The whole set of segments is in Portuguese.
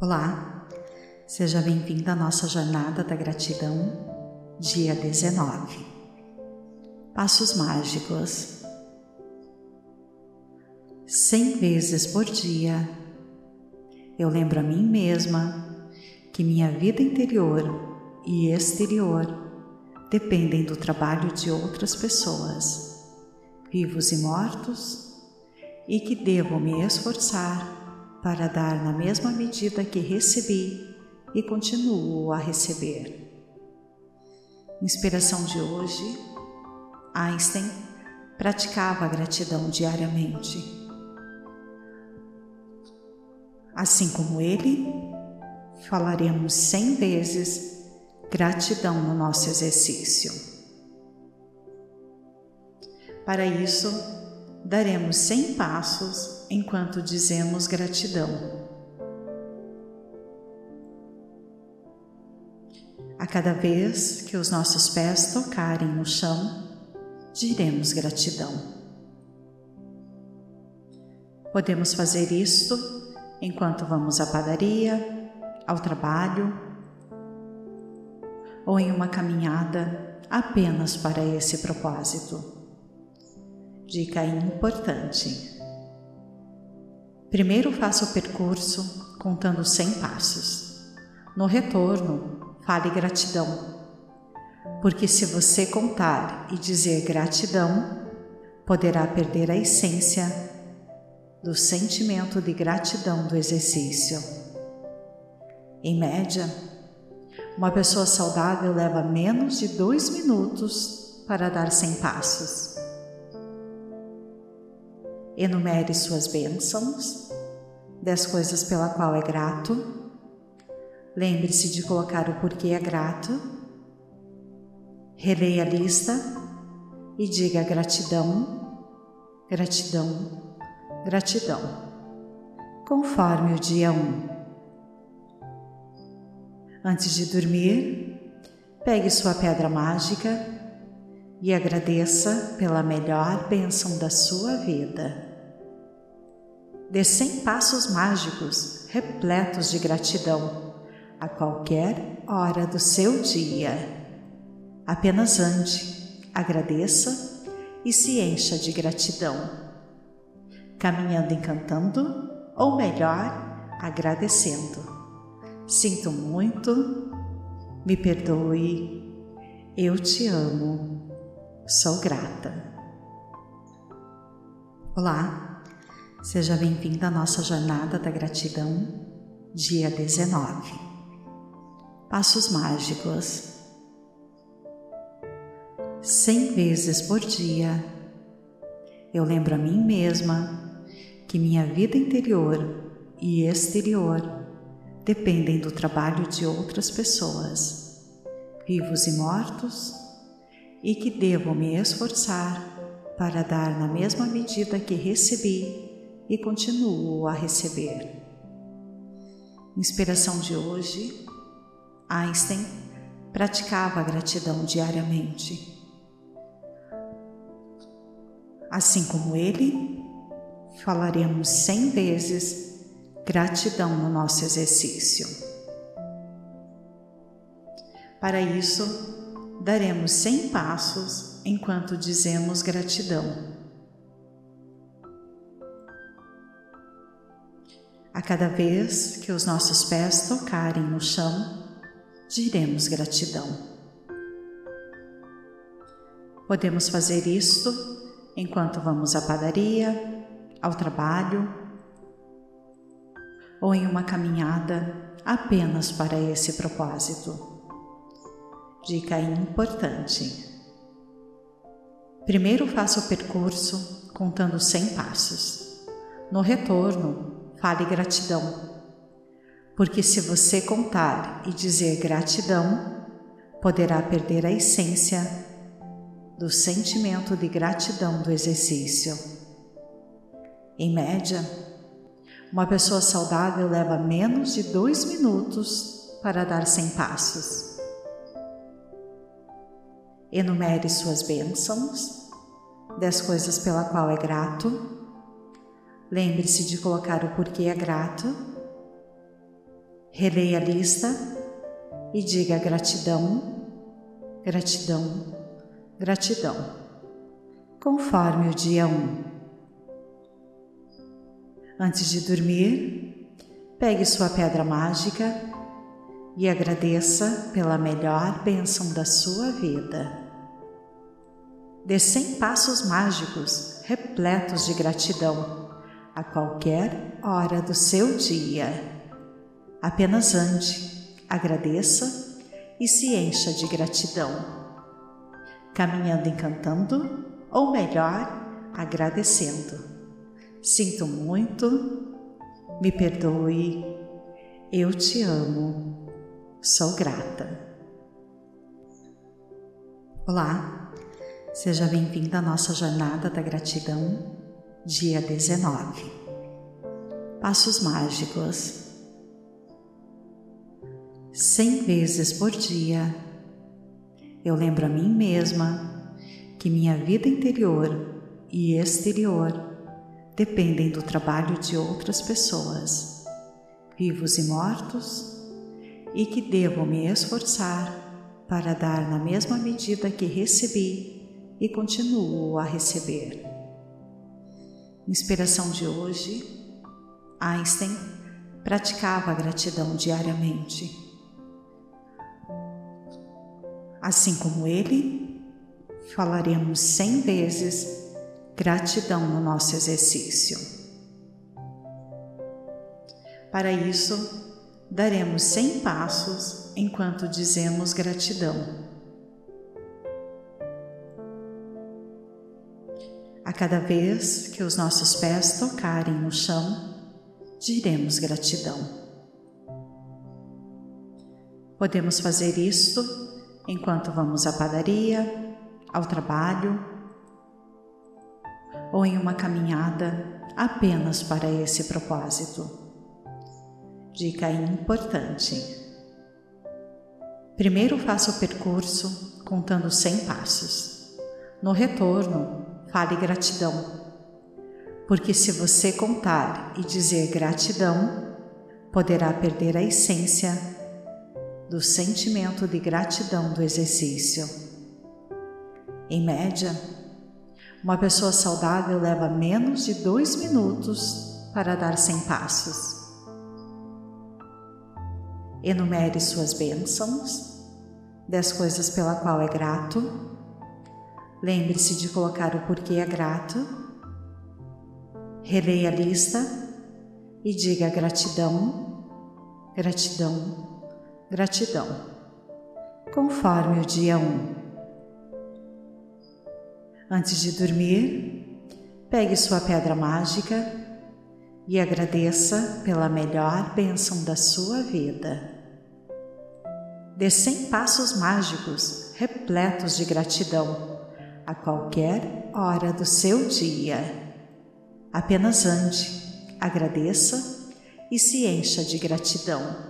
Olá, seja bem-vindo à nossa jornada da gratidão, dia 19. Passos mágicos. Cem vezes por dia, eu lembro a mim mesma que minha vida interior e exterior dependem do trabalho de outras pessoas, vivos e mortos, e que devo me esforçar para dar na mesma medida que recebi e continuo a receber. Inspiração de hoje: Einstein praticava a gratidão diariamente. Assim como ele, falaremos cem vezes gratidão no nosso exercício. Para isso, daremos cem passos enquanto dizemos gratidão. A cada vez que os nossos pés tocarem no chão, diremos gratidão. Podemos fazer isto enquanto vamos à padaria, ao trabalho ou em uma caminhada apenas para esse propósito. Dica importante. Primeiro faça o percurso contando 100 passos. No retorno, fale gratidão. Porque se você contar e dizer gratidão, poderá perder a essência do sentimento de gratidão do exercício. Em média, uma pessoa saudável leva menos de dois minutos para dar 100 passos. Enumere suas bênçãos, das coisas pela qual é grato. Lembre-se de colocar o porquê é grato. Releia a lista e diga gratidão, gratidão, gratidão, conforme o dia 1. Um. Antes de dormir, pegue sua pedra mágica e agradeça pela melhor bênção da sua vida de cem passos mágicos repletos de gratidão a qualquer hora do seu dia. Apenas ande, agradeça e se encha de gratidão, caminhando encantando, ou melhor, agradecendo. Sinto muito, me perdoe, eu te amo, sou grata. Olá! Seja bem-vindo à nossa jornada da gratidão, dia 19. Passos mágicos. Cem vezes por dia, eu lembro a mim mesma que minha vida interior e exterior dependem do trabalho de outras pessoas, vivos e mortos, e que devo me esforçar para dar na mesma medida que recebi e continuo a receber. Inspiração de hoje: Einstein praticava a gratidão diariamente. Assim como ele, falaremos cem vezes gratidão no nosso exercício. Para isso, daremos cem passos enquanto dizemos gratidão. Cada vez que os nossos pés tocarem no chão, diremos gratidão. Podemos fazer isto enquanto vamos à padaria, ao trabalho ou em uma caminhada apenas para esse propósito. Dica importante. Primeiro faça o percurso contando 100 passos. No retorno, fale gratidão. Porque se você contar e dizer gratidão, poderá perder a essência do sentimento de gratidão do exercício. Em média, uma pessoa saudável leva menos de dois minutos para dar 100 passos. Enumere suas bênçãos, das coisas pela qual é grato Lembre-se de colocar o porquê é grato. Releia a lista e diga gratidão, gratidão, gratidão, conforme o dia 1. Um. Antes de dormir, pegue sua pedra mágica e agradeça pela melhor bênção da sua vida. Dê cem passos mágicos repletos de gratidão a qualquer hora do seu dia. Apenas ande, agradeça e se encha de gratidão. Caminhando encantando, ou melhor, agradecendo. Sinto muito, me perdoe, eu te amo, sou grata. Olá, seja bem-vindo à nossa jornada da gratidão, dia 19. Passos mágicos cem vezes por dia. Eu lembro a mim mesma que minha vida interior e exterior dependem do trabalho de outras pessoas, vivos e mortos, e que devo me esforçar para dar na mesma medida que recebi e continuo a receber. Inspiração de hoje: Einstein praticava a gratidão diariamente Assim como ele, falaremos cem vezes gratidão no nosso exercício. Para isso, daremos cem passos enquanto dizemos gratidão. A cada vez que os nossos pés tocarem no chão, diremos gratidão. Podemos fazer isto enquanto vamos à padaria, ao trabalho ou em uma caminhada apenas para esse propósito. Dica importante: primeiro faça o percurso contando 100 passos. No retorno, fale gratidão. Porque se você contar e dizer gratidão, poderá perder a essência do sentimento de gratidão do exercício. Em média, uma pessoa saudável leva menos de dois minutos para dar 100 passos. Enumere suas bênçãos, dez coisas pela qual é grato. Lembre-se de colocar o porquê é grato. Releia a lista e diga gratidão, gratidão, gratidão, conforme o dia 1. Um. Antes de dormir, pegue sua pedra mágica e agradeça pela melhor bênção da sua vida. Dê cem passos mágicos repletos de gratidão a qualquer hora do seu dia. Apenas ande, agradeça e se encha de gratidão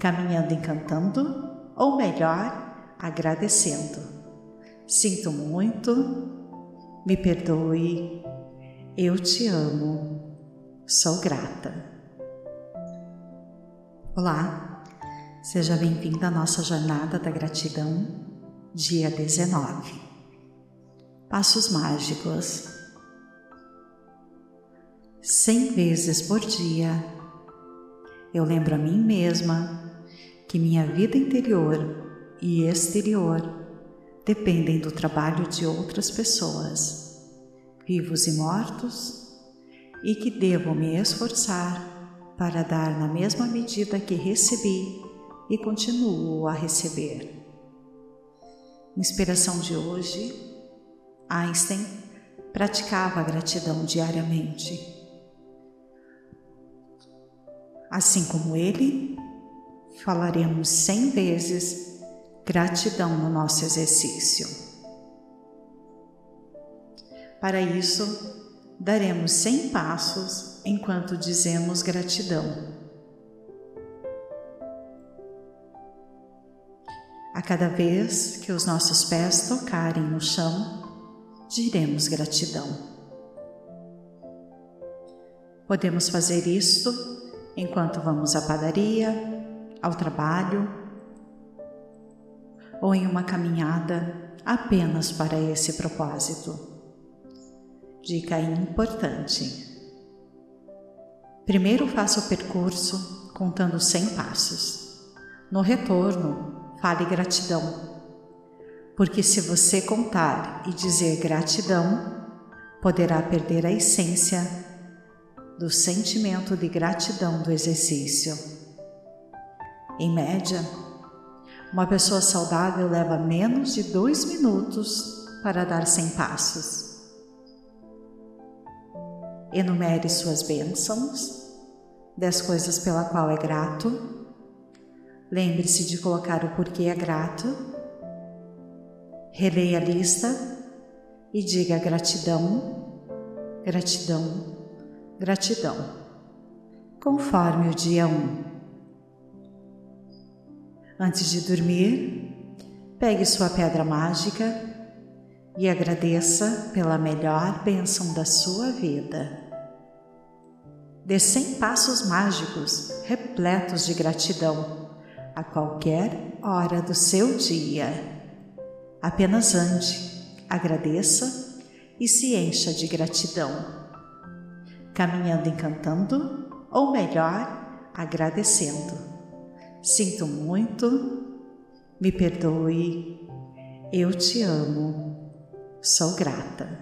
caminhando encantando, ou melhor, agradecendo. Sinto muito, me perdoe, eu te amo, sou grata. Olá, seja bem-vindo à nossa jornada da gratidão, dia 19. Passos mágicos. Cem vezes por dia, eu lembro a mim mesma que minha vida interior e exterior dependem do trabalho de outras pessoas, vivos e mortos, e que devo me esforçar para dar na mesma medida que recebi e continuo a receber. Inspiração de hoje: Einstein praticava a gratidão diariamente. Assim como ele, falaremos cem vezes gratidão no nosso exercício. Para isso, daremos cem passos enquanto dizemos gratidão. A cada vez que os nossos pés tocarem no chão, diremos gratidão. Podemos fazer isto enquanto vamos à padaria, ao trabalho ou em uma caminhada apenas para esse propósito. Dica importante. Primeiro faça o percurso contando 100 passos. No retorno, fale gratidão. Porque se você contar e dizer gratidão, poderá perder a essência do sentimento de gratidão do exercício. Em média, uma pessoa saudável leva menos de dois minutos para dar 100 passos. Enumere suas bênçãos, dez coisas pela qual é grato. Lembre-se de colocar o porquê é grato. Releia a lista e diga gratidão, gratidão, gratidão, conforme o dia 1. Um. Antes de dormir, pegue sua pedra mágica e agradeça pela melhor bênção da sua vida. Dê 100 passos mágicos repletos de gratidão a qualquer hora do seu dia. Apenas ande, agradeça e se encha de gratidão. Caminhando encantando, ou melhor, agradecendo. Sinto muito, me perdoe, eu te amo, sou grata.